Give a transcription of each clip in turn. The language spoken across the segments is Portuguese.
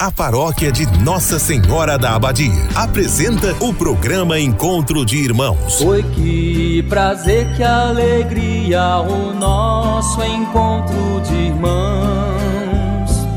A paróquia de Nossa Senhora da Abadia apresenta o programa Encontro de Irmãos. Oi, que prazer, que alegria, o nosso encontro de irmãos.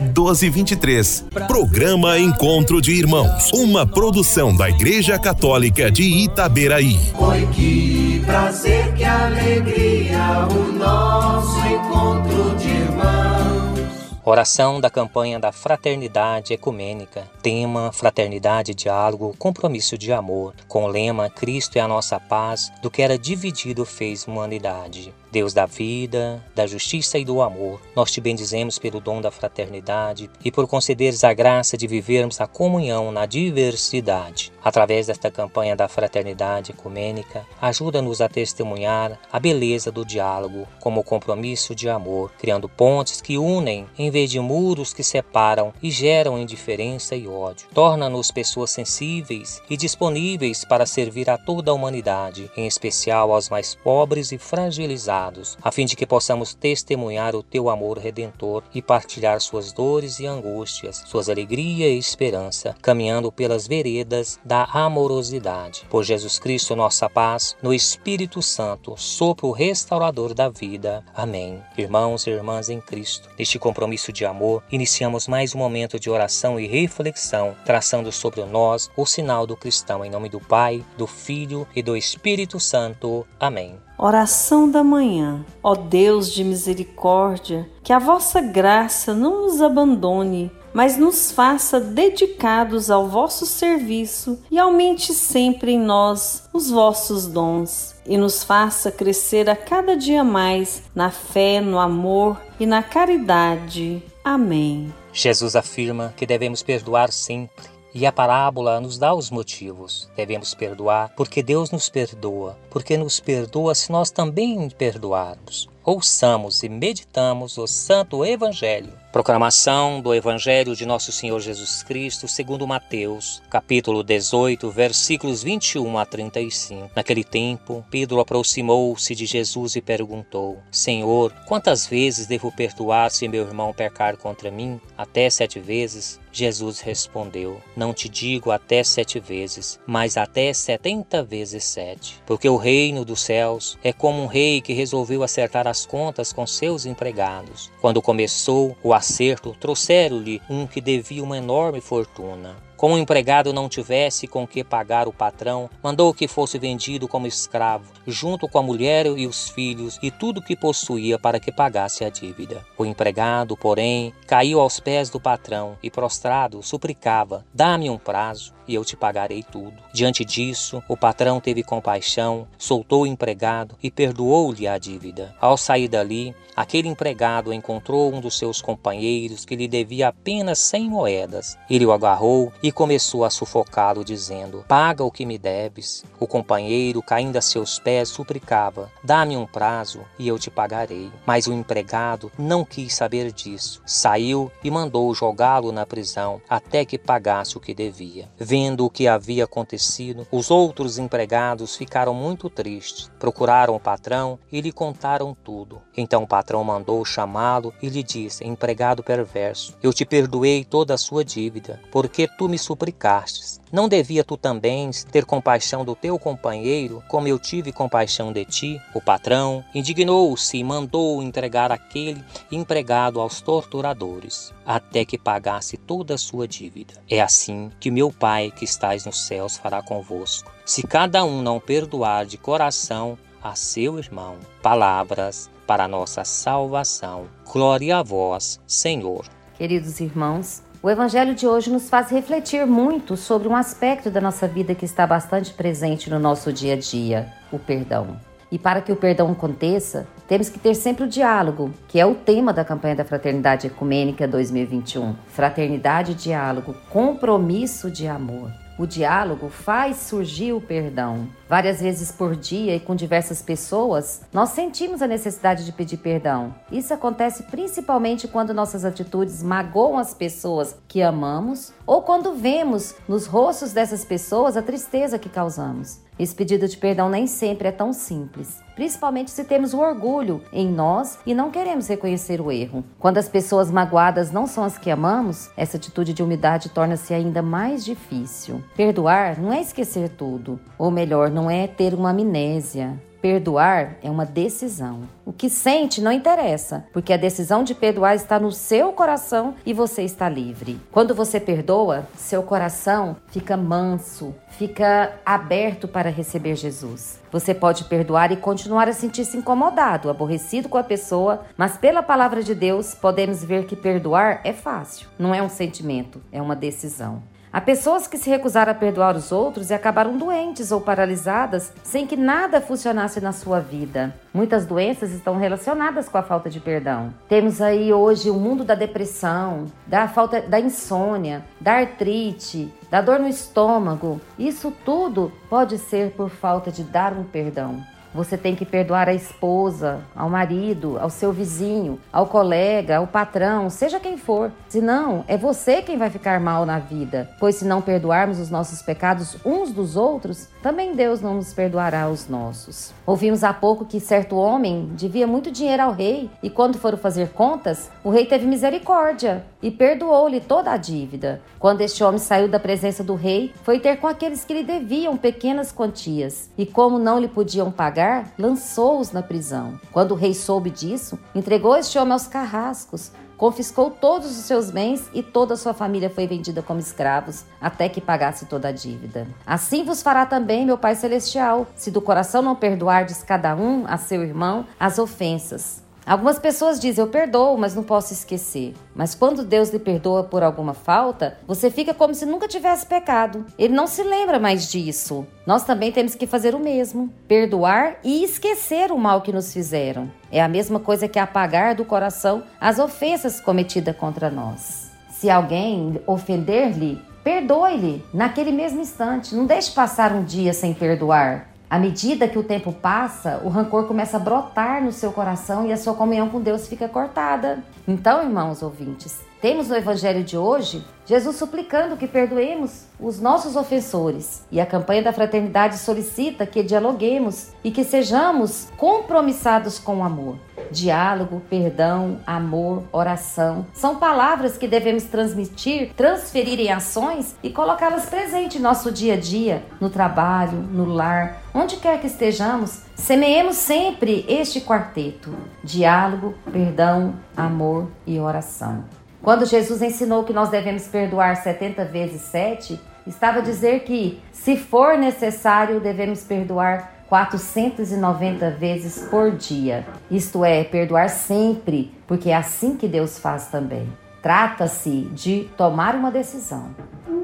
1223. Programa Encontro de Irmãos. Uma produção da Igreja Católica de Itaberaí. Oi, que prazer, que alegria, o nosso encontro de irmãos. Oração da campanha da Fraternidade Ecumênica. Tema: Fraternidade, Diálogo, Compromisso de Amor. Com o lema: Cristo é a nossa paz, do que era dividido fez humanidade. Deus da vida, da justiça e do amor, nós te bendizemos pelo dom da fraternidade e por concederes a graça de vivermos a comunhão na diversidade. Através desta campanha da fraternidade ecumênica, ajuda-nos a testemunhar a beleza do diálogo como compromisso de amor, criando pontes que unem em vez de muros que separam e geram indiferença e ódio. Torna-nos pessoas sensíveis e disponíveis para servir a toda a humanidade, em especial aos mais pobres e fragilizados a fim de que possamos testemunhar o teu amor redentor e partilhar suas dores e angústias, suas alegria e esperança, caminhando pelas veredas da amorosidade. Por Jesus Cristo, nossa paz, no Espírito Santo, sopro restaurador da vida. Amém. Irmãos e irmãs em Cristo, neste compromisso de amor, iniciamos mais um momento de oração e reflexão, traçando sobre nós o sinal do cristão em nome do Pai, do Filho e do Espírito Santo. Amém. Oração da manhã. Ó Deus de misericórdia, que a vossa graça não nos abandone, mas nos faça dedicados ao vosso serviço e aumente sempre em nós os vossos dons e nos faça crescer a cada dia mais na fé, no amor e na caridade. Amém. Jesus afirma que devemos perdoar sempre e a parábola nos dá os motivos. Devemos perdoar porque Deus nos perdoa, porque nos perdoa se nós também perdoarmos. Ouçamos e meditamos o Santo Evangelho. Proclamação do Evangelho de Nosso Senhor Jesus Cristo, segundo Mateus, capítulo 18, versículos 21 a 35. Naquele tempo, Pedro aproximou-se de Jesus e perguntou: Senhor, quantas vezes devo perdoar se meu irmão pecar contra mim? Até sete vezes? Jesus respondeu: Não te digo até sete vezes, mas até setenta vezes sete. Porque o reino dos céus é como um rei que resolveu acertar as contas com seus empregados. Quando começou o acerto, trouxeram-lhe um que devia uma enorme fortuna. Como o empregado não tivesse com que pagar o patrão, mandou que fosse vendido como escravo, junto com a mulher e os filhos e tudo que possuía para que pagasse a dívida. O empregado, porém, caiu aos pés do patrão e, prostrado, suplicava: Dá-me um prazo e eu te pagarei tudo. Diante disso, o patrão teve compaixão, soltou o empregado e perdoou-lhe a dívida. Ao sair dali, aquele empregado encontrou um dos seus companheiros que lhe devia apenas cem moedas. Ele o agarrou e começou a sufocá-lo, dizendo: Paga o que me deves. O companheiro, caindo a seus pés, suplicava: Dá-me um prazo e eu te pagarei. Mas o empregado não quis saber disso. Saiu e mandou jogá-lo na prisão até que pagasse o que devia. Vendo o que havia acontecido, os outros empregados ficaram muito tristes. Procuraram o patrão e lhe contaram tudo. Então o patrão mandou chamá-lo e lhe disse: Empregado perverso, eu te perdoei toda a sua dívida, porque tu me suplicastes. Não devia tu também ter compaixão do teu companheiro, como eu tive compaixão de ti? O patrão indignou-se e mandou entregar aquele empregado aos torturadores, até que pagasse toda a sua dívida. É assim que meu Pai que estás nos céus fará convosco. Se cada um não perdoar de coração a seu irmão. Palavras para nossa salvação. Glória a vós, Senhor. Queridos irmãos, o Evangelho de hoje nos faz refletir muito sobre um aspecto da nossa vida que está bastante presente no nosso dia a dia: o perdão. E para que o perdão aconteça, temos que ter sempre o diálogo, que é o tema da campanha da Fraternidade Ecumênica 2021. Fraternidade e diálogo, compromisso de amor. O diálogo faz surgir o perdão. Várias vezes por dia e com diversas pessoas, nós sentimos a necessidade de pedir perdão. Isso acontece principalmente quando nossas atitudes magoam as pessoas que amamos ou quando vemos nos rostos dessas pessoas a tristeza que causamos. Esse pedido de perdão nem sempre é tão simples, principalmente se temos o orgulho em nós e não queremos reconhecer o erro. Quando as pessoas magoadas não são as que amamos, essa atitude de humildade torna-se ainda mais difícil. Perdoar não é esquecer tudo, ou melhor, não é ter uma amnésia. Perdoar é uma decisão. O que sente não interessa, porque a decisão de perdoar está no seu coração e você está livre. Quando você perdoa, seu coração fica manso, fica aberto para receber Jesus. Você pode perdoar e continuar a sentir-se incomodado, aborrecido com a pessoa, mas pela palavra de Deus podemos ver que perdoar é fácil. Não é um sentimento, é uma decisão. Há pessoas que se recusaram a perdoar os outros e acabaram doentes ou paralisadas sem que nada funcionasse na sua vida. Muitas doenças estão relacionadas com a falta de perdão. Temos aí hoje o mundo da depressão, da falta da insônia, da artrite, da dor no estômago. Isso tudo pode ser por falta de dar um perdão. Você tem que perdoar a esposa, ao marido, ao seu vizinho, ao colega, ao patrão, seja quem for. Senão, é você quem vai ficar mal na vida. Pois se não perdoarmos os nossos pecados uns dos outros, também Deus não nos perdoará os nossos. Ouvimos há pouco que certo homem devia muito dinheiro ao rei e quando foram fazer contas, o rei teve misericórdia e perdoou-lhe toda a dívida. Quando este homem saiu da presença do rei, foi ter com aqueles que lhe deviam pequenas quantias e como não lhe podiam pagar, pagar, lançou-os na prisão. Quando o rei soube disso, entregou este homem aos carrascos, confiscou todos os seus bens e toda a sua família foi vendida como escravos, até que pagasse toda a dívida. Assim vos fará também meu Pai Celestial, se do coração não perdoardes cada um a seu irmão as ofensas. Algumas pessoas dizem eu perdoo, mas não posso esquecer. Mas quando Deus lhe perdoa por alguma falta, você fica como se nunca tivesse pecado. Ele não se lembra mais disso. Nós também temos que fazer o mesmo: perdoar e esquecer o mal que nos fizeram. É a mesma coisa que apagar do coração as ofensas cometidas contra nós. Se alguém ofender-lhe, perdoe-lhe naquele mesmo instante. Não deixe passar um dia sem perdoar. À medida que o tempo passa, o rancor começa a brotar no seu coração e a sua comunhão com Deus fica cortada. Então, irmãos ouvintes, temos no Evangelho de hoje Jesus suplicando que perdoemos os nossos ofensores. E a campanha da fraternidade solicita que dialoguemos e que sejamos compromissados com o amor. Diálogo, perdão, amor, oração são palavras que devemos transmitir, transferir em ações e colocá-las presente em nosso dia a dia, no trabalho, no lar, onde quer que estejamos. Semeemos sempre este quarteto: diálogo, perdão, amor e oração. Quando Jesus ensinou que nós devemos perdoar 70 vezes 7, estava a dizer que, se for necessário, devemos perdoar 490 vezes por dia. Isto é, perdoar sempre, porque é assim que Deus faz também. Trata-se de tomar uma decisão.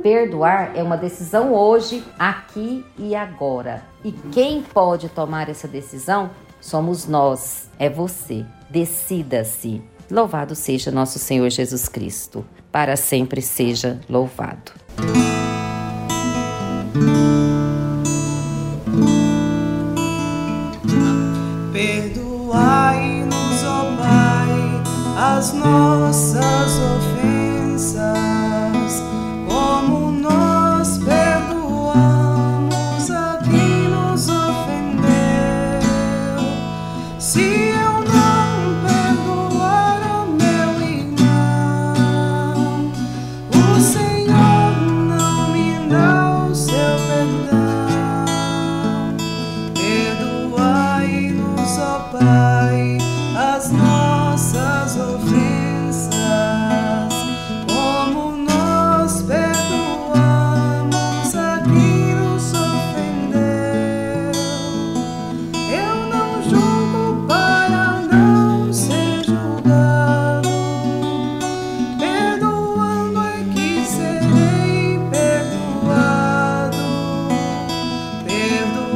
Perdoar é uma decisão hoje, aqui e agora. E quem pode tomar essa decisão somos nós, é você. Decida-se. Louvado seja nosso Senhor Jesus Cristo, para sempre seja louvado. Perdoai-nos, ó Pai, as nossas ofensas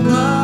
love.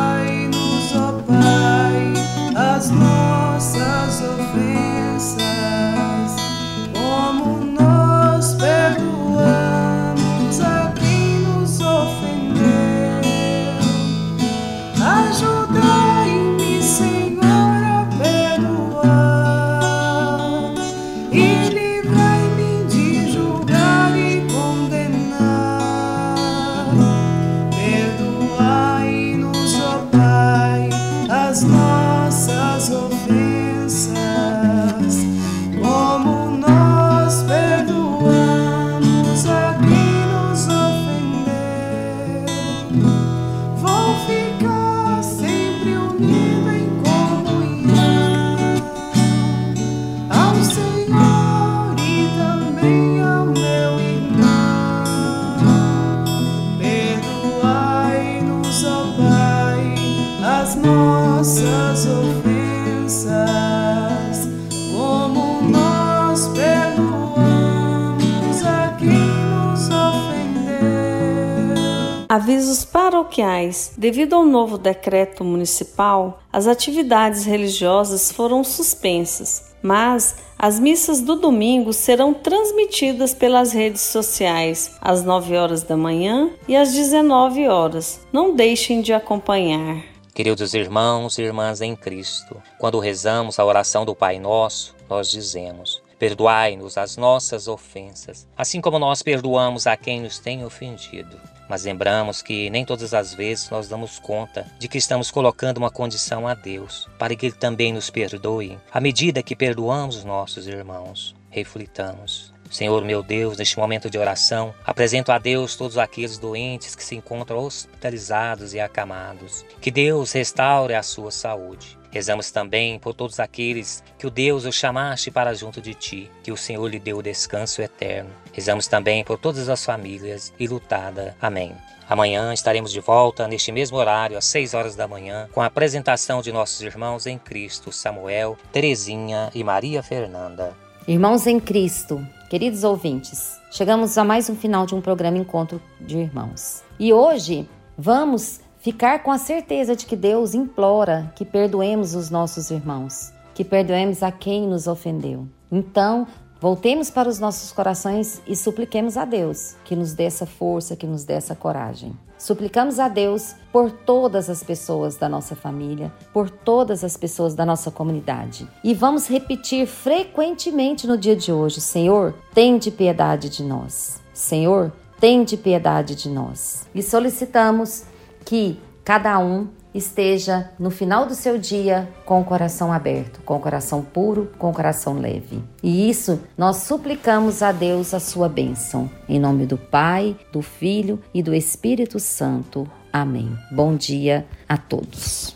Avisos paroquiais. Devido ao novo decreto municipal, as atividades religiosas foram suspensas, mas as missas do domingo serão transmitidas pelas redes sociais às 9 horas da manhã e às 19 horas. Não deixem de acompanhar. Queridos irmãos e irmãs em Cristo, quando rezamos a oração do Pai Nosso, nós dizemos: Perdoai-nos as nossas ofensas, assim como nós perdoamos a quem nos tem ofendido. Mas lembramos que nem todas as vezes nós damos conta de que estamos colocando uma condição a Deus para que Ele também nos perdoe à medida que perdoamos nossos irmãos. Reflitamos. Senhor meu Deus, neste momento de oração, apresento a Deus todos aqueles doentes que se encontram hospitalizados e acamados. Que Deus restaure a sua saúde. Rezamos também por todos aqueles que o Deus o chamaste para junto de ti, que o Senhor lhe deu o descanso eterno. Rezamos também por todas as famílias e lutada. Amém. Amanhã estaremos de volta neste mesmo horário, às 6 horas da manhã, com a apresentação de nossos irmãos em Cristo, Samuel, Terezinha e Maria Fernanda. Irmãos em Cristo, queridos ouvintes, chegamos a mais um final de um programa Encontro de Irmãos. E hoje vamos Ficar com a certeza de que Deus implora que perdoemos os nossos irmãos, que perdoemos a quem nos ofendeu. Então, voltemos para os nossos corações e supliquemos a Deus que nos dê essa força, que nos dê essa coragem. Suplicamos a Deus por todas as pessoas da nossa família, por todas as pessoas da nossa comunidade. E vamos repetir frequentemente no dia de hoje: Senhor, tem de piedade de nós. Senhor, tem de piedade de nós. E solicitamos que cada um esteja no final do seu dia com o coração aberto, com o coração puro, com o coração leve. E isso nós suplicamos a Deus a sua bênção. Em nome do Pai, do Filho e do Espírito Santo. Amém. Bom dia a todos.